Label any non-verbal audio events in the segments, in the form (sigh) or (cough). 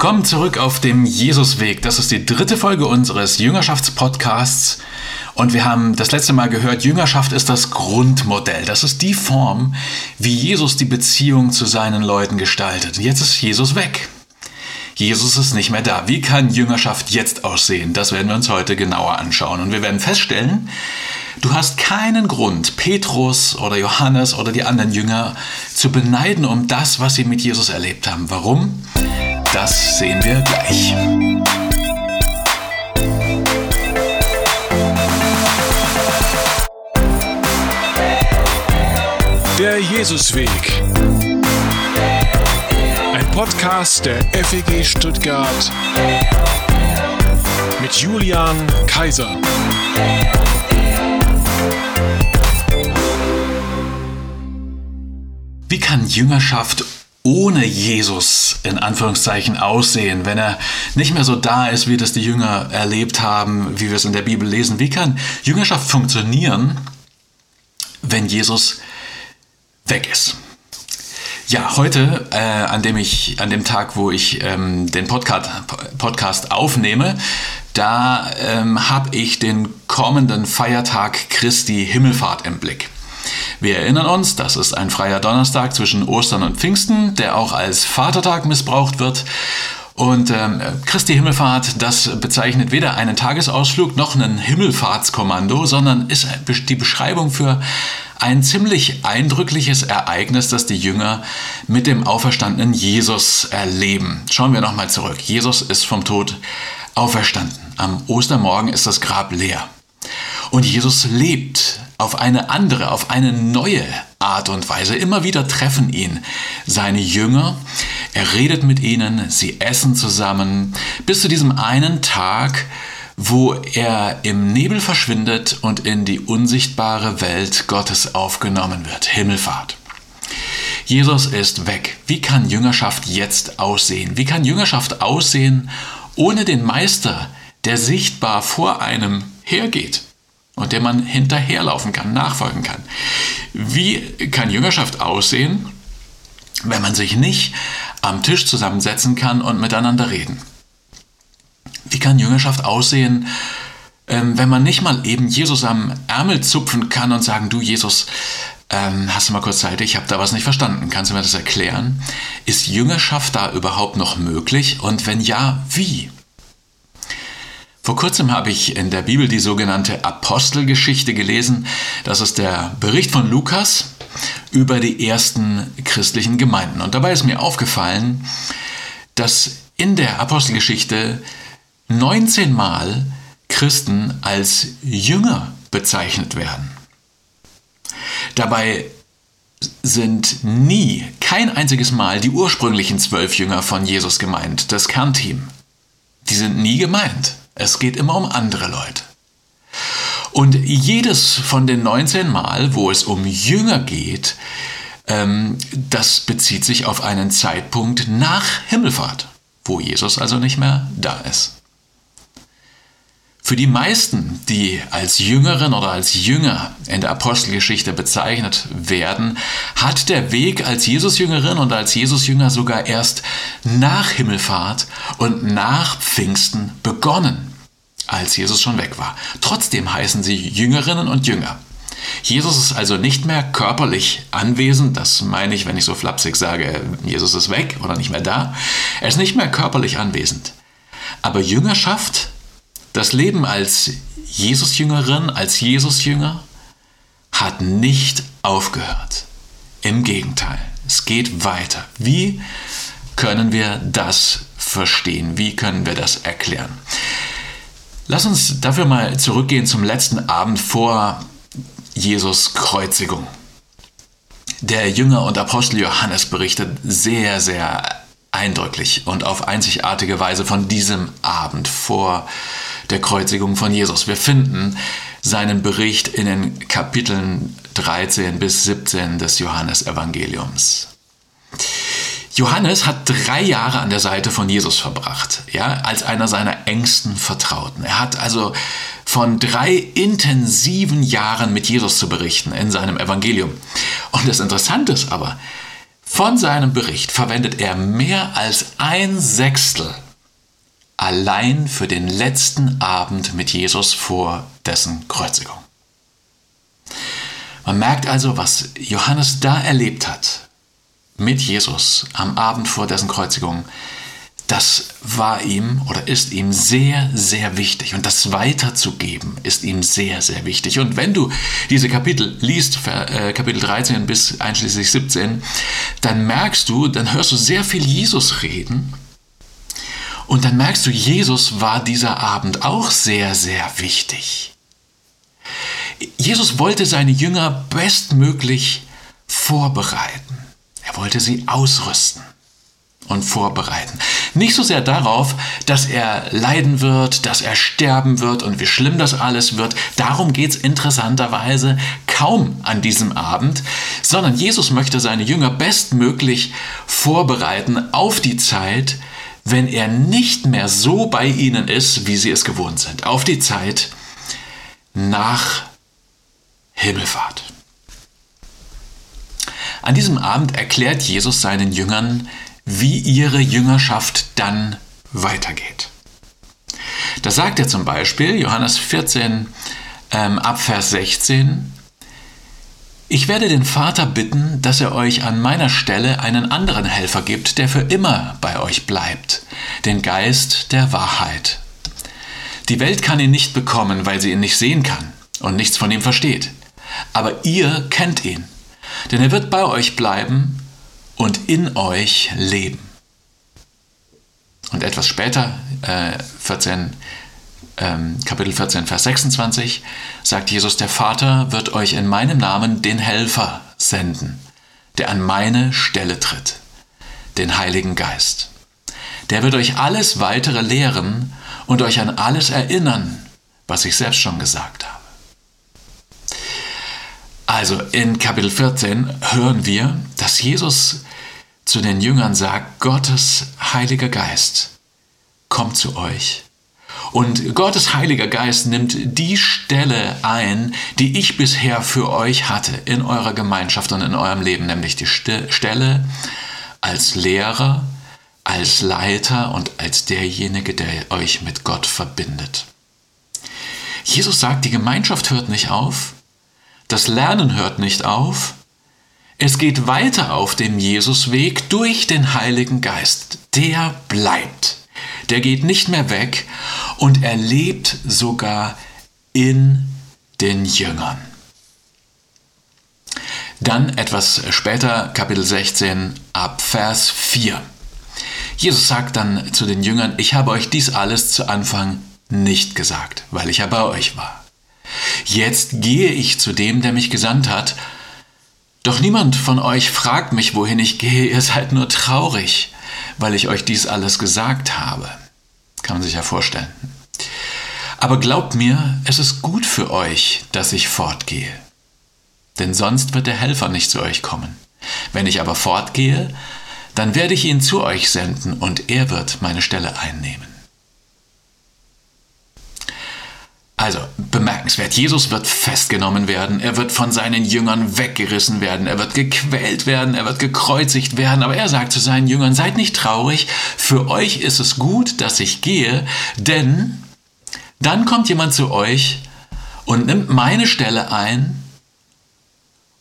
Willkommen zurück auf dem Jesusweg. Das ist die dritte Folge unseres Jüngerschaftspodcasts. Und wir haben das letzte Mal gehört, Jüngerschaft ist das Grundmodell. Das ist die Form, wie Jesus die Beziehung zu seinen Leuten gestaltet. Jetzt ist Jesus weg. Jesus ist nicht mehr da. Wie kann Jüngerschaft jetzt aussehen? Das werden wir uns heute genauer anschauen. Und wir werden feststellen, du hast keinen Grund, Petrus oder Johannes oder die anderen Jünger zu beneiden um das, was sie mit Jesus erlebt haben. Warum? Das sehen wir gleich. Der Jesusweg. Ein Podcast der FEG Stuttgart mit Julian Kaiser. Wie kann Jüngerschaft ohne Jesus in Anführungszeichen aussehen, wenn er nicht mehr so da ist, wie das die Jünger erlebt haben, wie wir es in der Bibel lesen? Wie kann Jüngerschaft funktionieren, wenn Jesus weg ist? Ja, heute, äh, an dem ich, an dem Tag, wo ich ähm, den Podcast, Podcast aufnehme, da ähm, habe ich den kommenden Feiertag Christi Himmelfahrt im Blick. Wir erinnern uns, das ist ein freier Donnerstag zwischen Ostern und Pfingsten, der auch als Vatertag missbraucht wird. Und ähm, Christi Himmelfahrt, das bezeichnet weder einen Tagesausflug noch ein Himmelfahrtskommando, sondern ist die Beschreibung für ein ziemlich eindrückliches Ereignis, das die Jünger mit dem auferstandenen Jesus erleben. Schauen wir nochmal zurück. Jesus ist vom Tod auferstanden. Am Ostermorgen ist das Grab leer. Und Jesus lebt auf eine andere, auf eine neue Art und Weise. Immer wieder treffen ihn seine Jünger. Er redet mit ihnen, sie essen zusammen, bis zu diesem einen Tag, wo er im Nebel verschwindet und in die unsichtbare Welt Gottes aufgenommen wird. Himmelfahrt. Jesus ist weg. Wie kann Jüngerschaft jetzt aussehen? Wie kann Jüngerschaft aussehen ohne den Meister, der sichtbar vor einem hergeht? Und der man hinterherlaufen kann, nachfolgen kann. Wie kann Jüngerschaft aussehen, wenn man sich nicht am Tisch zusammensetzen kann und miteinander reden? Wie kann Jüngerschaft aussehen, ähm, wenn man nicht mal eben Jesus am Ärmel zupfen kann und sagen, du Jesus, ähm, hast du mal kurz Zeit, ich habe da was nicht verstanden, kannst du mir das erklären? Ist Jüngerschaft da überhaupt noch möglich und wenn ja, wie? Vor kurzem habe ich in der Bibel die sogenannte Apostelgeschichte gelesen. Das ist der Bericht von Lukas über die ersten christlichen Gemeinden. Und dabei ist mir aufgefallen, dass in der Apostelgeschichte 19 Mal Christen als Jünger bezeichnet werden. Dabei sind nie, kein einziges Mal die ursprünglichen zwölf Jünger von Jesus gemeint, das Kernteam. Die sind nie gemeint. Es geht immer um andere Leute. Und jedes von den 19 Mal, wo es um Jünger geht, ähm, das bezieht sich auf einen Zeitpunkt nach Himmelfahrt, wo Jesus also nicht mehr da ist. Für die meisten, die als Jüngerin oder als Jünger in der Apostelgeschichte bezeichnet werden, hat der Weg als Jesusjüngerin und als Jesusjünger sogar erst nach Himmelfahrt und nach Pfingsten begonnen, als Jesus schon weg war. Trotzdem heißen sie Jüngerinnen und Jünger. Jesus ist also nicht mehr körperlich anwesend, das meine ich, wenn ich so flapsig sage, Jesus ist weg oder nicht mehr da. Er ist nicht mehr körperlich anwesend. Aber Jüngerschaft das Leben als Jesusjüngerin, als Jesusjünger hat nicht aufgehört. Im Gegenteil, es geht weiter. Wie können wir das verstehen? Wie können wir das erklären? Lass uns dafür mal zurückgehen zum letzten Abend vor Jesus Kreuzigung. Der Jünger und Apostel Johannes berichtet sehr, sehr eindrücklich und auf einzigartige Weise von diesem Abend vor der Kreuzigung von Jesus. Wir finden seinen Bericht in den Kapiteln 13 bis 17 des Johannesevangeliums. Johannes hat drei Jahre an der Seite von Jesus verbracht, ja, als einer seiner engsten Vertrauten. Er hat also von drei intensiven Jahren mit Jesus zu berichten in seinem Evangelium. Und das Interessante ist aber, Von seinem Bericht verwendet er mehr als ein Sechstel allein für den letzten Abend mit Jesus vor dessen Kreuzigung. Man merkt also, was Johannes da erlebt hat mit Jesus am Abend vor dessen Kreuzigung. Das war ihm oder ist ihm sehr, sehr wichtig. Und das weiterzugeben ist ihm sehr, sehr wichtig. Und wenn du diese Kapitel liest, äh, Kapitel 13 bis einschließlich 17, dann merkst du, dann hörst du sehr viel Jesus reden. Und dann merkst du, Jesus war dieser Abend auch sehr, sehr wichtig. Jesus wollte seine Jünger bestmöglich vorbereiten. Er wollte sie ausrüsten und vorbereiten. Nicht so sehr darauf, dass er leiden wird, dass er sterben wird und wie schlimm das alles wird. Darum geht es interessanterweise kaum an diesem Abend, sondern Jesus möchte seine Jünger bestmöglich vorbereiten auf die Zeit, wenn er nicht mehr so bei ihnen ist, wie sie es gewohnt sind. Auf die Zeit nach Himmelfahrt. An diesem Abend erklärt Jesus seinen Jüngern, wie ihre Jüngerschaft dann weitergeht. Da sagt er zum Beispiel, Johannes 14 ähm, ab Vers 16, ich werde den Vater bitten, dass er euch an meiner Stelle einen anderen Helfer gibt, der für immer bei euch bleibt, den Geist der Wahrheit. Die Welt kann ihn nicht bekommen, weil sie ihn nicht sehen kann und nichts von ihm versteht aber ihr kennt ihn, denn er wird bei euch bleiben und in euch leben. Und etwas später, äh, 14, ähm, Kapitel 14, Vers 26, sagt Jesus, der Vater wird euch in meinem Namen den Helfer senden, der an meine Stelle tritt, den Heiligen Geist. Der wird euch alles weitere lehren und euch an alles erinnern, was ich selbst schon gesagt habe. Also in Kapitel 14 hören wir, dass Jesus zu den Jüngern sagt, Gottes Heiliger Geist kommt zu euch. Und Gottes Heiliger Geist nimmt die Stelle ein, die ich bisher für euch hatte in eurer Gemeinschaft und in eurem Leben, nämlich die Stelle als Lehrer, als Leiter und als derjenige, der euch mit Gott verbindet. Jesus sagt, die Gemeinschaft hört nicht auf, das Lernen hört nicht auf. Es geht weiter auf dem Jesusweg durch den Heiligen Geist. Der bleibt. Der geht nicht mehr weg und er lebt sogar in den Jüngern. Dann etwas später, Kapitel 16, ab Vers 4. Jesus sagt dann zu den Jüngern, ich habe euch dies alles zu Anfang nicht gesagt, weil ich ja bei euch war. Jetzt gehe ich zu dem, der mich gesandt hat. Doch niemand von euch fragt mich, wohin ich gehe, ihr seid nur traurig, weil ich euch dies alles gesagt habe. Kann man sich ja vorstellen. Aber glaubt mir, es ist gut für euch, dass ich fortgehe. Denn sonst wird der Helfer nicht zu euch kommen. Wenn ich aber fortgehe, dann werde ich ihn zu euch senden und er wird meine Stelle einnehmen. Also bemerkenswert, Jesus wird festgenommen werden, er wird von seinen Jüngern weggerissen werden, er wird gequält werden, er wird gekreuzigt werden, aber er sagt zu seinen Jüngern, seid nicht traurig, für euch ist es gut, dass ich gehe, denn dann kommt jemand zu euch und nimmt meine Stelle ein.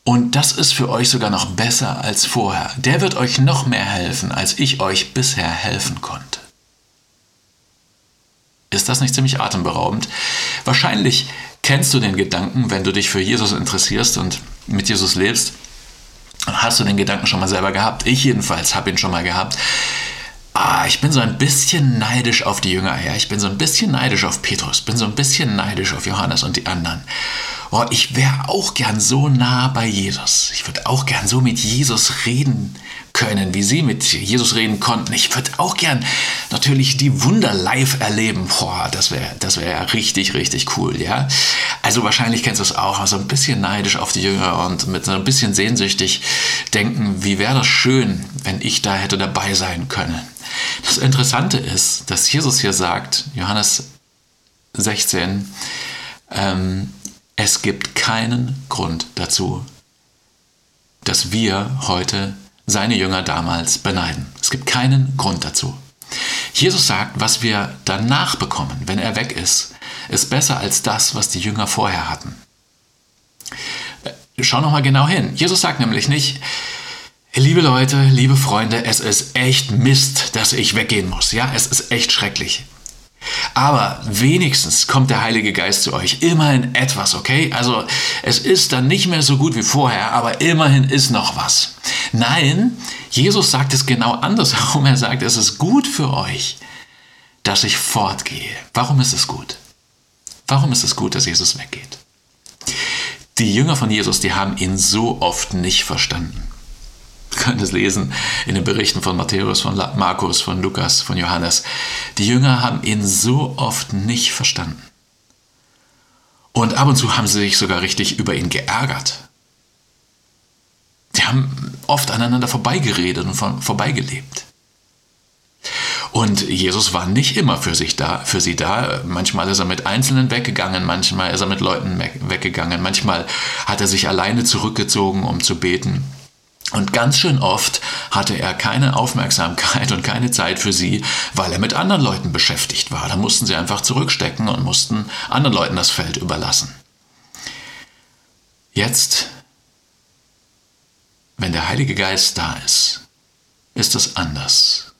Und das ist für euch sogar noch besser als vorher. Der wird euch noch mehr helfen, als ich euch bisher helfen konnte. Ist das nicht ziemlich atemberaubend? Wahrscheinlich kennst du den Gedanken, wenn du dich für Jesus interessierst und mit Jesus lebst, hast du den Gedanken schon mal selber gehabt. Ich jedenfalls habe ihn schon mal gehabt. Ah, ich bin so ein bisschen neidisch auf die Jünger. Ja, ich bin so ein bisschen neidisch auf Petrus, bin so ein bisschen neidisch auf Johannes und die anderen. Oh, ich wäre auch gern so nah bei Jesus. Ich würde auch gern so mit Jesus reden können, wie sie mit Jesus reden konnten. Ich würde auch gern natürlich die Wunder live erleben. Boah, das wäre das wär ja richtig, richtig cool, ja. Also wahrscheinlich kennst du es auch, so ein bisschen neidisch auf die Jünger und mit so ein bisschen sehnsüchtig denken, wie wäre das schön, wenn ich da hätte dabei sein können. Das Interessante ist, dass Jesus hier sagt, Johannes 16, ähm, es gibt keinen Grund dazu, dass wir heute seine Jünger damals beneiden. Es gibt keinen Grund dazu. Jesus sagt, was wir danach bekommen, wenn er weg ist, ist besser als das, was die Jünger vorher hatten. Schau noch mal genau hin. Jesus sagt nämlich nicht, liebe Leute, liebe Freunde, es ist echt Mist, dass ich weggehen muss. Ja, es ist echt schrecklich. Aber wenigstens kommt der Heilige Geist zu euch. Immerhin etwas, okay? Also es ist dann nicht mehr so gut wie vorher, aber immerhin ist noch was. Nein, Jesus sagt es genau andersherum. Er sagt, es ist gut für euch, dass ich fortgehe. Warum ist es gut? Warum ist es gut, dass Jesus weggeht? Die Jünger von Jesus, die haben ihn so oft nicht verstanden. (laughs) Können es lesen in den Berichten von Matthäus, von Markus, von Lukas, von Johannes. Die Jünger haben ihn so oft nicht verstanden. Und ab und zu haben sie sich sogar richtig über ihn geärgert. Die haben oft aneinander vorbeigeredet und vorbeigelebt. Und Jesus war nicht immer für, sich da, für sie da. Manchmal ist er mit Einzelnen weggegangen, manchmal ist er mit Leuten weggegangen, manchmal hat er sich alleine zurückgezogen, um zu beten. Und ganz schön oft hatte er keine Aufmerksamkeit und keine Zeit für sie, weil er mit anderen Leuten beschäftigt war. Da mussten sie einfach zurückstecken und mussten anderen Leuten das Feld überlassen. Jetzt, wenn der Heilige Geist da ist, ist es anders.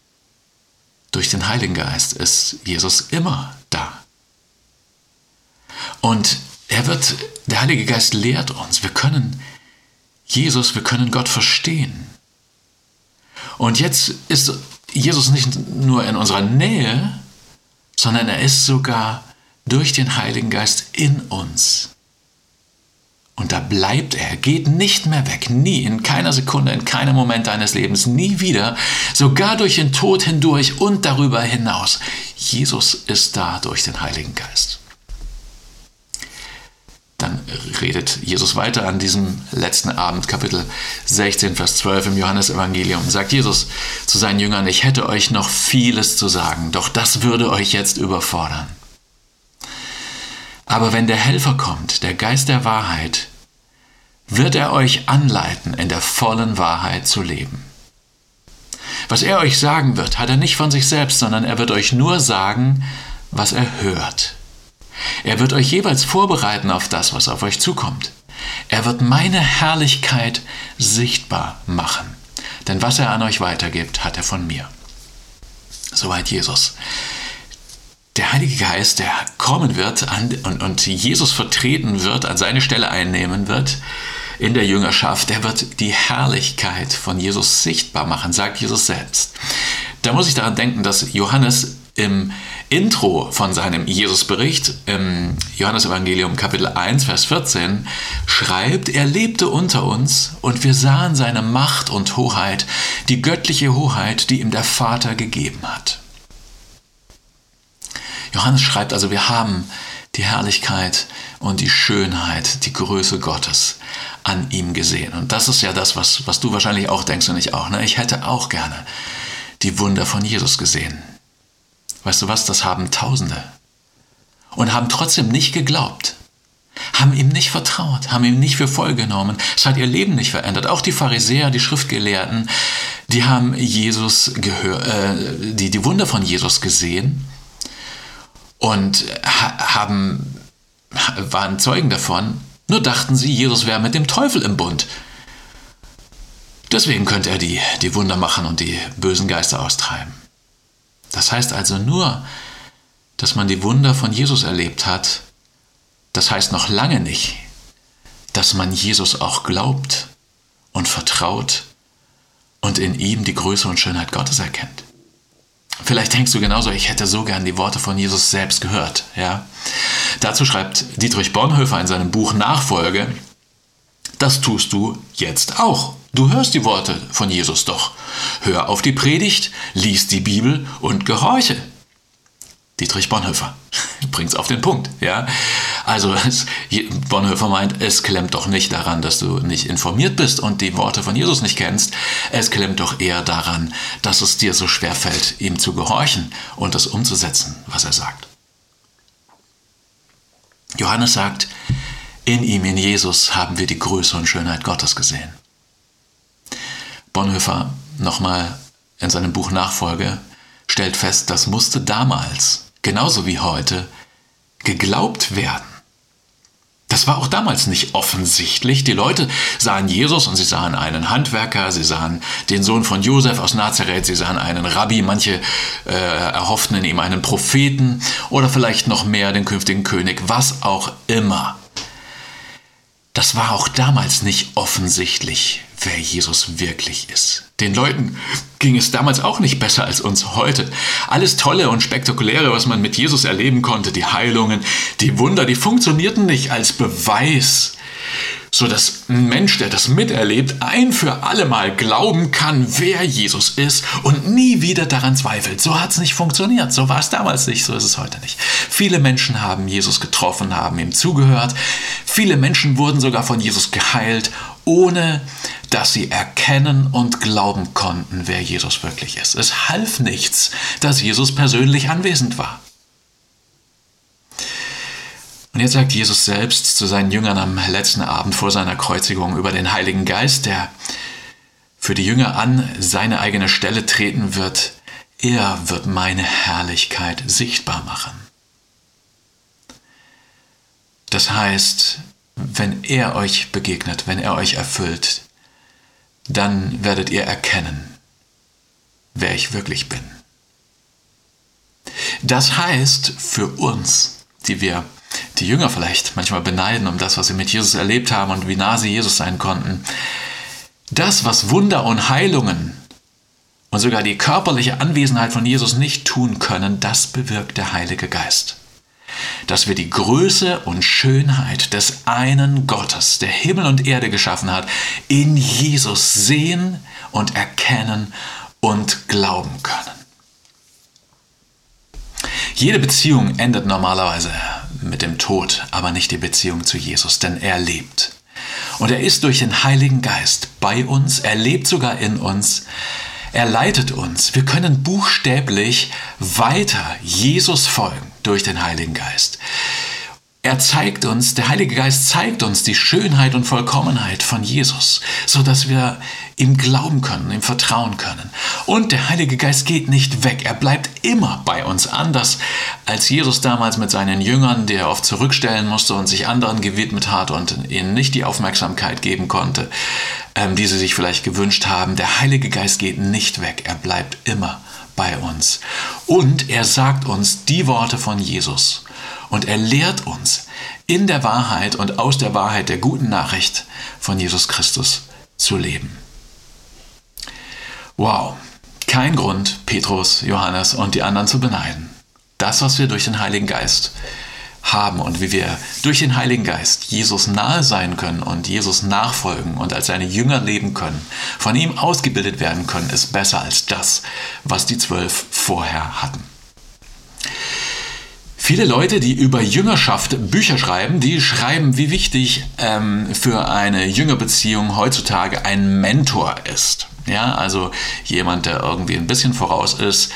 Durch den Heiligen Geist ist Jesus immer da. Und er wird, der Heilige Geist lehrt uns, wir können Jesus, wir können Gott verstehen. Und jetzt ist Jesus nicht nur in unserer Nähe, sondern er ist sogar durch den Heiligen Geist in uns. Und da bleibt er, geht nicht mehr weg, nie, in keiner Sekunde, in keinem Moment deines Lebens, nie wieder, sogar durch den Tod hindurch und darüber hinaus. Jesus ist da durch den Heiligen Geist dann redet Jesus weiter an diesem letzten Abend, Kapitel 16, Vers 12 im Johannesevangelium. Sagt Jesus zu seinen Jüngern, ich hätte euch noch vieles zu sagen, doch das würde euch jetzt überfordern. Aber wenn der Helfer kommt, der Geist der Wahrheit, wird er euch anleiten, in der vollen Wahrheit zu leben. Was er euch sagen wird, hat er nicht von sich selbst, sondern er wird euch nur sagen, was er hört. Er wird euch jeweils vorbereiten auf das, was auf euch zukommt. Er wird meine Herrlichkeit sichtbar machen. Denn was er an euch weitergibt, hat er von mir. Soweit Jesus. Der Heilige Geist, der kommen wird an, und, und Jesus vertreten wird, an seine Stelle einnehmen wird in der Jüngerschaft, der wird die Herrlichkeit von Jesus sichtbar machen, sagt Jesus selbst. Da muss ich daran denken, dass Johannes im Intro von seinem Jesusbericht im Johannesevangelium Kapitel 1, Vers 14 schreibt, er lebte unter uns und wir sahen seine Macht und Hoheit, die göttliche Hoheit, die ihm der Vater gegeben hat. Johannes schreibt also, wir haben die Herrlichkeit und die Schönheit, die Größe Gottes an ihm gesehen. Und das ist ja das, was, was du wahrscheinlich auch denkst und ich auch. Ne? Ich hätte auch gerne die Wunder von Jesus gesehen. Weißt du was, das haben Tausende. Und haben trotzdem nicht geglaubt. Haben ihm nicht vertraut, haben ihm nicht für voll genommen. Es hat ihr Leben nicht verändert. Auch die Pharisäer, die Schriftgelehrten, die haben Jesus gehört, äh, die, die Wunder von Jesus gesehen und haben, waren Zeugen davon, nur dachten sie, Jesus wäre mit dem Teufel im Bund. Deswegen könnte er die, die Wunder machen und die bösen Geister austreiben. Das heißt also nur, dass man die Wunder von Jesus erlebt hat, das heißt noch lange nicht, dass man Jesus auch glaubt und vertraut und in ihm die Größe und Schönheit Gottes erkennt. Vielleicht denkst du genauso, ich hätte so gern die Worte von Jesus selbst gehört. Ja? Dazu schreibt Dietrich Bonhoeffer in seinem Buch Nachfolge, das tust du jetzt auch. Du hörst die Worte von Jesus doch. Hör auf die Predigt, lies die Bibel und gehorche. Dietrich Bonhoeffer (laughs) bringt's auf den Punkt, ja. Also es, Bonhoeffer meint, es klemmt doch nicht daran, dass du nicht informiert bist und die Worte von Jesus nicht kennst. Es klemmt doch eher daran, dass es dir so schwer fällt, ihm zu gehorchen und das umzusetzen, was er sagt. Johannes sagt, in ihm, in Jesus, haben wir die Größe und Schönheit Gottes gesehen. Bonhoeffer nochmal in seinem Buch Nachfolge stellt fest, das musste damals, genauso wie heute, geglaubt werden. Das war auch damals nicht offensichtlich. Die Leute sahen Jesus und sie sahen einen Handwerker, sie sahen den Sohn von Josef aus Nazareth, sie sahen einen Rabbi, manche äh, erhofften in ihm einen Propheten oder vielleicht noch mehr den künftigen König, was auch immer. Das war auch damals nicht offensichtlich, wer Jesus wirklich ist. Den Leuten ging es damals auch nicht besser als uns heute. Alles Tolle und Spektakuläre, was man mit Jesus erleben konnte, die Heilungen, die Wunder, die funktionierten nicht als Beweis so dass ein Mensch, der das miterlebt, ein für alle Mal glauben kann, wer Jesus ist und nie wieder daran zweifelt. So hat es nicht funktioniert. So war es damals nicht, so ist es heute nicht. Viele Menschen haben Jesus getroffen, haben ihm zugehört. Viele Menschen wurden sogar von Jesus geheilt, ohne dass sie erkennen und glauben konnten, wer Jesus wirklich ist. Es half nichts, dass Jesus persönlich anwesend war. Und jetzt sagt Jesus selbst zu seinen Jüngern am letzten Abend vor seiner Kreuzigung über den Heiligen Geist, der für die Jünger an seine eigene Stelle treten wird. Er wird meine Herrlichkeit sichtbar machen. Das heißt, wenn er euch begegnet, wenn er euch erfüllt, dann werdet ihr erkennen, wer ich wirklich bin. Das heißt für uns, die wir die Jünger vielleicht manchmal beneiden um das, was sie mit Jesus erlebt haben und wie nah sie Jesus sein konnten. Das, was Wunder und Heilungen und sogar die körperliche Anwesenheit von Jesus nicht tun können, das bewirkt der Heilige Geist. Dass wir die Größe und Schönheit des einen Gottes, der Himmel und Erde geschaffen hat, in Jesus sehen und erkennen und glauben können. Jede Beziehung endet normalerweise mit dem Tod, aber nicht die Beziehung zu Jesus, denn er lebt. Und er ist durch den Heiligen Geist bei uns, er lebt sogar in uns, er leitet uns. Wir können buchstäblich weiter Jesus folgen durch den Heiligen Geist. Er zeigt uns, der Heilige Geist zeigt uns die Schönheit und Vollkommenheit von Jesus, so dass wir ihm glauben können, ihm vertrauen können. Und der Heilige Geist geht nicht weg, er bleibt immer bei uns, anders als Jesus damals mit seinen Jüngern, der oft zurückstellen musste und sich anderen gewidmet hat und ihnen nicht die Aufmerksamkeit geben konnte, ähm, die sie sich vielleicht gewünscht haben. Der Heilige Geist geht nicht weg, er bleibt immer bei uns. Und er sagt uns die Worte von Jesus und er lehrt uns in der Wahrheit und aus der Wahrheit der guten Nachricht von Jesus Christus zu leben. Wow, kein Grund, Petrus, Johannes und die anderen zu beneiden. Das, was wir durch den Heiligen Geist haben und wie wir durch den Heiligen Geist Jesus nahe sein können und Jesus nachfolgen und als seine Jünger leben können, von ihm ausgebildet werden können, ist besser als das, was die Zwölf vorher hatten. Viele Leute, die über Jüngerschaft Bücher schreiben, die schreiben, wie wichtig ähm, für eine Jüngerbeziehung heutzutage ein Mentor ist. Ja, also jemand, der irgendwie ein bisschen voraus ist,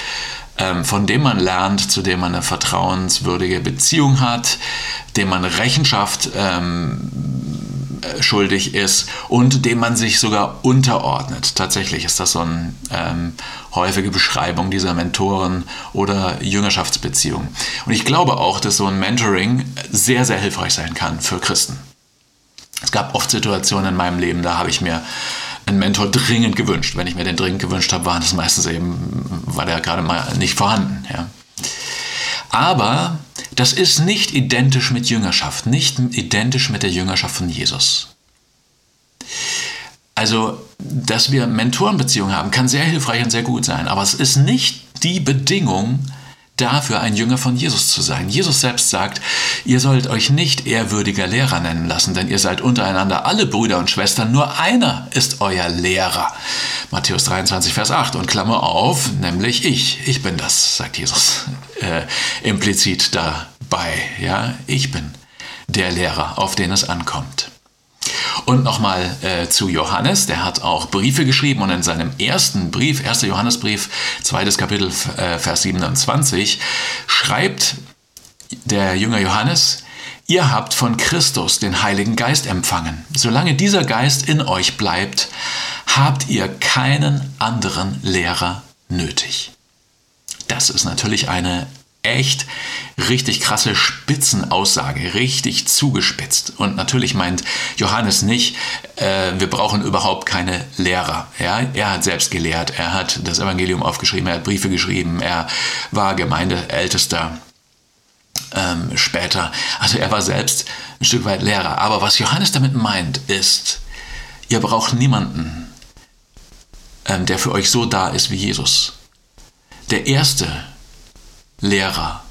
von dem man lernt, zu dem man eine vertrauenswürdige Beziehung hat, dem man Rechenschaft ähm, äh, schuldig ist und dem man sich sogar unterordnet. Tatsächlich ist das so eine ähm, häufige Beschreibung dieser Mentoren oder Jüngerschaftsbeziehungen. Und ich glaube auch, dass so ein Mentoring sehr, sehr hilfreich sein kann für Christen. Es gab oft Situationen in meinem Leben, da habe ich mir einen Mentor dringend gewünscht. Wenn ich mir den dringend gewünscht habe, war das meistens eben, war der gerade mal nicht vorhanden. Ja. Aber das ist nicht identisch mit Jüngerschaft, nicht identisch mit der Jüngerschaft von Jesus. Also, dass wir Mentorenbeziehungen haben, kann sehr hilfreich und sehr gut sein, aber es ist nicht die Bedingung dafür, ein Jünger von Jesus zu sein. Jesus selbst sagt, ihr sollt euch nicht ehrwürdiger Lehrer nennen lassen, denn ihr seid untereinander alle Brüder und Schwestern, nur einer ist euer Lehrer. Matthäus 23, Vers 8 und Klammer auf, nämlich ich. Ich bin das, sagt Jesus äh, implizit dabei. Ja, ich bin der Lehrer, auf den es ankommt. Und nochmal äh, zu Johannes, der hat auch Briefe geschrieben und in seinem ersten Brief, 1. Johannesbrief, zweites Kapitel, äh, Vers 27, schreibt der Jünger Johannes, Ihr habt von Christus den Heiligen Geist empfangen. Solange dieser Geist in euch bleibt, habt ihr keinen anderen Lehrer nötig. Das ist natürlich eine echt richtig krasse Spitzenaussage, richtig zugespitzt. Und natürlich meint Johannes nicht, äh, wir brauchen überhaupt keine Lehrer. Ja? Er hat selbst gelehrt, er hat das Evangelium aufgeschrieben, er hat Briefe geschrieben, er war Gemeindeältester ähm, später. Also er war selbst ein Stück weit Lehrer. Aber was Johannes damit meint, ist, ihr braucht niemanden, ähm, der für euch so da ist wie Jesus. Der erste Lehrer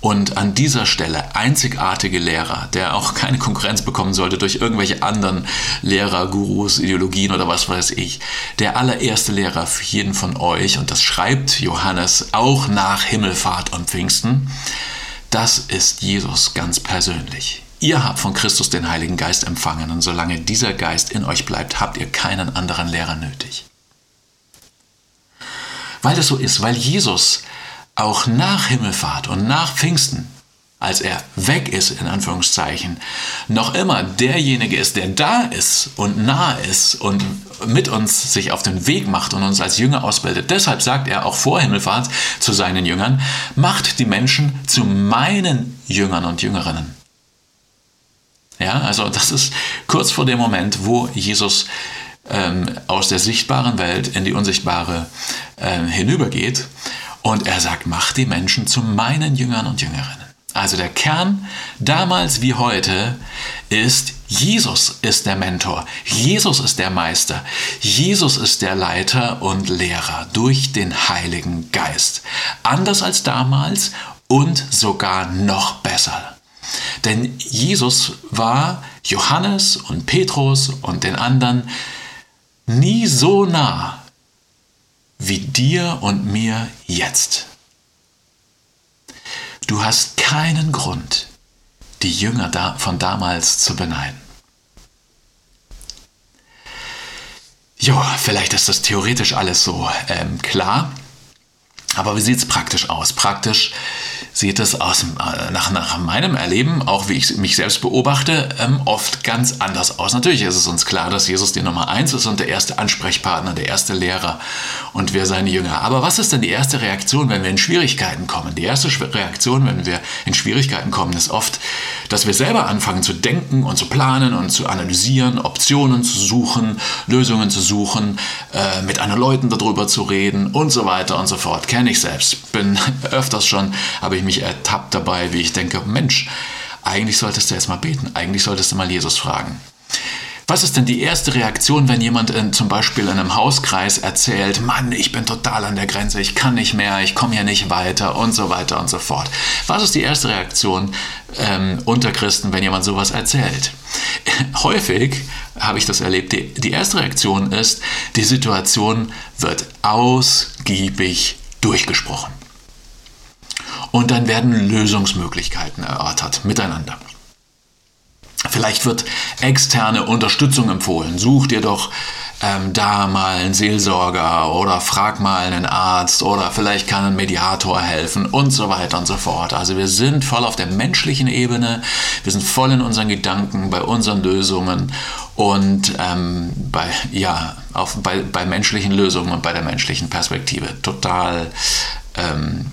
und an dieser Stelle einzigartige Lehrer, der auch keine Konkurrenz bekommen sollte durch irgendwelche anderen Lehrer, Gurus, Ideologien oder was weiß ich. Der allererste Lehrer für jeden von euch, und das schreibt Johannes auch nach Himmelfahrt und Pfingsten, das ist Jesus ganz persönlich. Ihr habt von Christus den Heiligen Geist empfangen und solange dieser Geist in euch bleibt, habt ihr keinen anderen Lehrer nötig. Weil das so ist, weil Jesus auch nach Himmelfahrt und nach Pfingsten, als er weg ist, in Anführungszeichen, noch immer derjenige ist, der da ist und nah ist und mit uns sich auf den Weg macht und uns als Jünger ausbildet. Deshalb sagt er auch vor Himmelfahrt zu seinen Jüngern, macht die Menschen zu meinen Jüngern und Jüngerinnen. Ja, also das ist kurz vor dem Moment, wo Jesus ähm, aus der sichtbaren Welt in die unsichtbare ähm, hinübergeht und er sagt, mach die Menschen zu meinen Jüngern und Jüngerinnen. Also der Kern damals wie heute ist, Jesus ist der Mentor, Jesus ist der Meister, Jesus ist der Leiter und Lehrer durch den Heiligen Geist. Anders als damals und sogar noch besser. Denn Jesus war Johannes und Petrus und den anderen nie so nah wie dir und mir jetzt. Du hast keinen Grund, die Jünger von damals zu beneiden. Ja, vielleicht ist das theoretisch alles so ähm, klar, aber wie sieht es praktisch aus? Praktisch sieht es aus, äh, nach, nach meinem Erleben, auch wie ich mich selbst beobachte, ähm, oft ganz anders aus. Natürlich ist es uns klar, dass Jesus die Nummer eins ist und der erste Ansprechpartner, der erste Lehrer und wir seine Jünger. Aber was ist denn die erste Reaktion, wenn wir in Schwierigkeiten kommen? Die erste Reaktion, wenn wir in Schwierigkeiten kommen, ist oft, dass wir selber anfangen zu denken und zu planen und zu analysieren, Optionen zu suchen, Lösungen zu suchen, äh, mit anderen Leuten darüber zu reden und so weiter und so fort. Kenne ich selbst. Bin (laughs) öfters schon, habe ich mich ertappt dabei, wie ich denke, Mensch, eigentlich solltest du jetzt mal beten, eigentlich solltest du mal Jesus fragen. Was ist denn die erste Reaktion, wenn jemand in, zum Beispiel in einem Hauskreis erzählt, Mann, ich bin total an der Grenze, ich kann nicht mehr, ich komme hier nicht weiter und so weiter und so fort. Was ist die erste Reaktion ähm, unter Christen, wenn jemand sowas erzählt? (laughs) Häufig habe ich das erlebt, die, die erste Reaktion ist, die Situation wird ausgiebig durchgesprochen. Und dann werden Lösungsmöglichkeiten erörtert miteinander. Vielleicht wird externe Unterstützung empfohlen. Such dir doch ähm, da mal einen Seelsorger oder frag mal einen Arzt oder vielleicht kann ein Mediator helfen und so weiter und so fort. Also wir sind voll auf der menschlichen Ebene, wir sind voll in unseren Gedanken, bei unseren Lösungen und ähm, bei, ja, auf, bei, bei menschlichen Lösungen und bei der menschlichen Perspektive. Total ähm,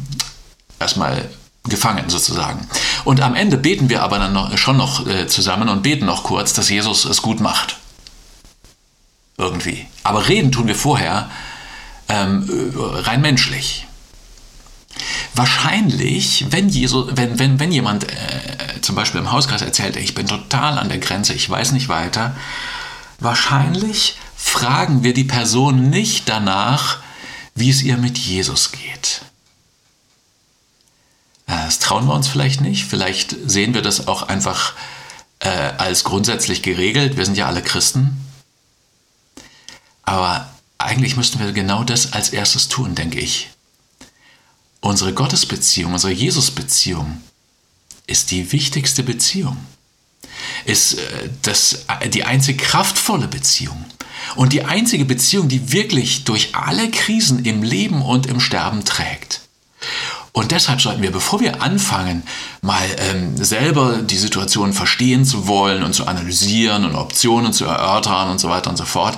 erstmal gefangen sozusagen. Und am Ende beten wir aber dann noch, schon noch äh, zusammen und beten noch kurz, dass Jesus es gut macht. Irgendwie. Aber reden tun wir vorher ähm, rein menschlich. Wahrscheinlich, wenn, Jesus, wenn, wenn, wenn jemand äh, zum Beispiel im Hauskreis erzählt, ich bin total an der Grenze, ich weiß nicht weiter, wahrscheinlich fragen wir die Person nicht danach, wie es ihr mit Jesus geht. Äh, das trauen wir uns vielleicht nicht. Vielleicht sehen wir das auch einfach äh, als grundsätzlich geregelt. Wir sind ja alle Christen. Aber eigentlich müssten wir genau das als erstes tun, denke ich. Unsere Gottesbeziehung, unsere Jesusbeziehung ist die wichtigste Beziehung. Ist äh, das, äh, die einzig kraftvolle Beziehung. Und die einzige Beziehung, die wirklich durch alle Krisen im Leben und im Sterben trägt. Und deshalb sollten wir, bevor wir anfangen, mal ähm, selber die Situation verstehen zu wollen und zu analysieren und Optionen zu erörtern und so weiter und so fort,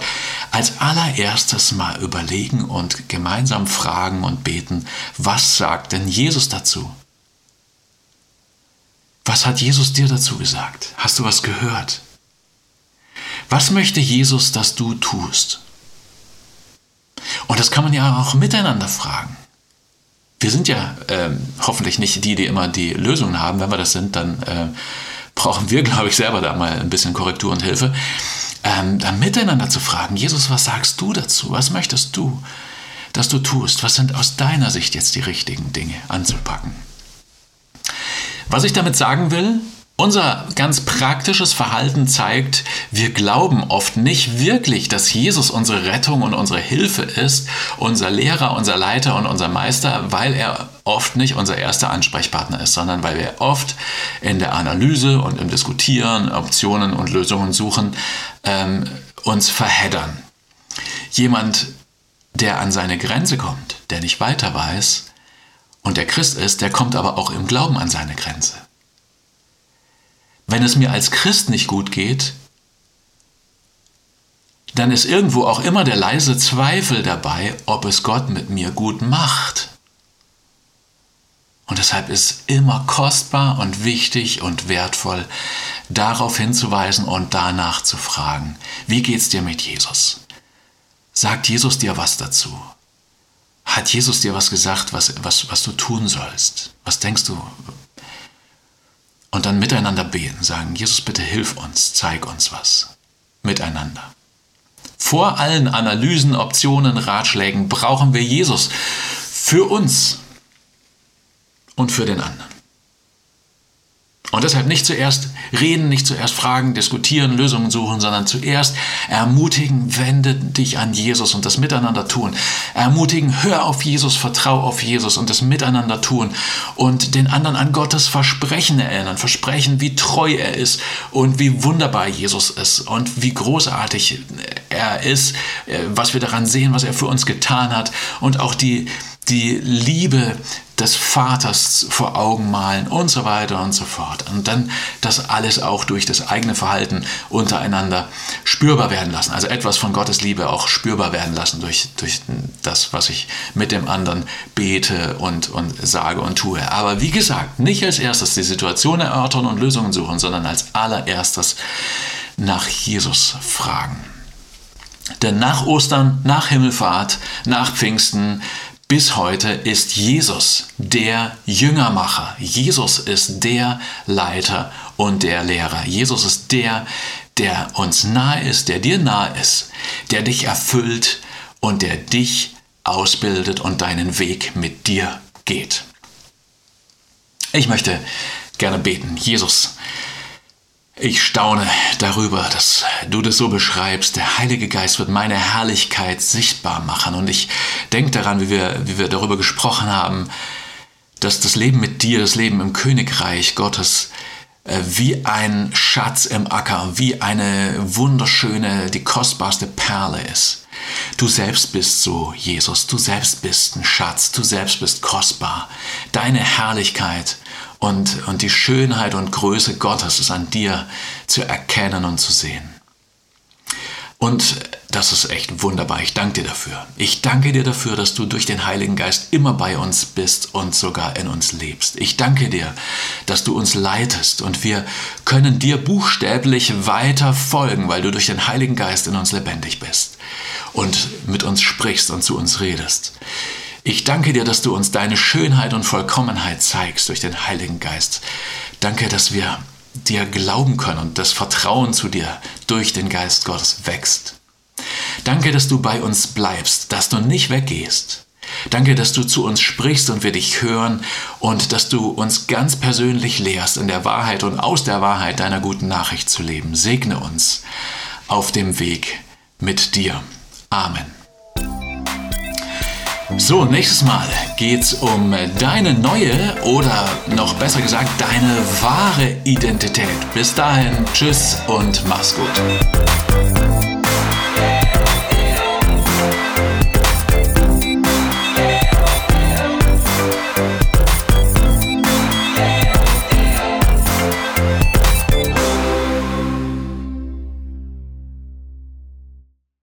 als allererstes mal überlegen und gemeinsam fragen und beten, was sagt denn Jesus dazu? Was hat Jesus dir dazu gesagt? Hast du was gehört? Was möchte Jesus, dass du tust? Und das kann man ja auch miteinander fragen wir sind ja äh, hoffentlich nicht die, die immer die Lösungen haben. Wenn wir das sind, dann äh, brauchen wir, glaube ich, selber da mal ein bisschen Korrektur und Hilfe. Ähm, dann miteinander zu fragen, Jesus, was sagst du dazu? Was möchtest du, dass du tust? Was sind aus deiner Sicht jetzt die richtigen Dinge anzupacken? Was ich damit sagen will, unser ganz praktisches Verhalten zeigt, wir glauben oft nicht wirklich, dass Jesus unsere Rettung und unsere Hilfe ist, unser Lehrer, unser Leiter und unser Meister, weil er oft nicht unser erster Ansprechpartner ist, sondern weil wir oft in der Analyse und im Diskutieren Optionen und Lösungen suchen, ähm, uns verheddern. Jemand, der an seine Grenze kommt, der nicht weiter weiß und der Christ ist, der kommt aber auch im Glauben an seine Grenze. Wenn es mir als Christ nicht gut geht, dann ist irgendwo auch immer der leise Zweifel dabei, ob es Gott mit mir gut macht. Und deshalb ist immer kostbar und wichtig und wertvoll, darauf hinzuweisen und danach zu fragen, wie geht's dir mit Jesus? Sagt Jesus dir was dazu? Hat Jesus dir was gesagt, was, was, was du tun sollst? Was denkst du, und dann miteinander beten, sagen, Jesus, bitte hilf uns, zeig uns was. Miteinander. Vor allen Analysen, Optionen, Ratschlägen brauchen wir Jesus für uns und für den anderen. Und deshalb nicht zuerst reden, nicht zuerst fragen, diskutieren, Lösungen suchen, sondern zuerst ermutigen, wende dich an Jesus und das Miteinander tun. Ermutigen, hör auf Jesus, vertrau auf Jesus und das Miteinander tun und den anderen an Gottes Versprechen erinnern. Versprechen, wie treu er ist und wie wunderbar Jesus ist und wie großartig er ist, äh, was wir daran sehen, was er für uns getan hat und auch die, die Liebe des Vaters vor Augen malen und so weiter und so fort. Und dann das alles auch durch das eigene Verhalten untereinander spürbar werden lassen. Also etwas von Gottes Liebe auch spürbar werden lassen durch, durch das, was ich mit dem anderen bete und, und sage und tue. Aber wie gesagt, nicht als erstes die Situation erörtern und Lösungen suchen, sondern als allererstes nach Jesus fragen. Denn nach Ostern, nach Himmelfahrt, nach Pfingsten bis heute ist Jesus der Jüngermacher. Jesus ist der Leiter und der Lehrer. Jesus ist der, der uns nahe ist, der dir nahe ist, der dich erfüllt und der dich ausbildet und deinen Weg mit dir geht. Ich möchte gerne beten. Jesus, ich staune darüber, dass du das so beschreibst. Der Heilige Geist wird meine Herrlichkeit sichtbar machen. Und ich denke daran, wie wir, wie wir darüber gesprochen haben, dass das Leben mit dir, das Leben im Königreich Gottes, äh, wie ein Schatz im Acker, wie eine wunderschöne, die kostbarste Perle ist. Du selbst bist so, Jesus, du selbst bist ein Schatz, du selbst bist kostbar. Deine Herrlichkeit und, und die Schönheit und Größe Gottes ist an dir zu erkennen und zu sehen. Und das ist echt wunderbar. Ich danke dir dafür. Ich danke dir dafür, dass du durch den Heiligen Geist immer bei uns bist und sogar in uns lebst. Ich danke dir, dass du uns leitest und wir können dir buchstäblich weiter folgen, weil du durch den Heiligen Geist in uns lebendig bist und mit uns sprichst und zu uns redest. Ich danke dir, dass du uns deine Schönheit und Vollkommenheit zeigst durch den Heiligen Geist. Danke, dass wir dir glauben können und das Vertrauen zu dir durch den Geist Gottes wächst. Danke, dass du bei uns bleibst, dass du nicht weggehst. Danke, dass du zu uns sprichst und wir dich hören und dass du uns ganz persönlich lehrst, in der Wahrheit und aus der Wahrheit deiner guten Nachricht zu leben. Segne uns auf dem Weg mit dir. Amen. So, nächstes Mal geht's um deine neue oder noch besser gesagt deine wahre Identität. Bis dahin, tschüss und mach's gut.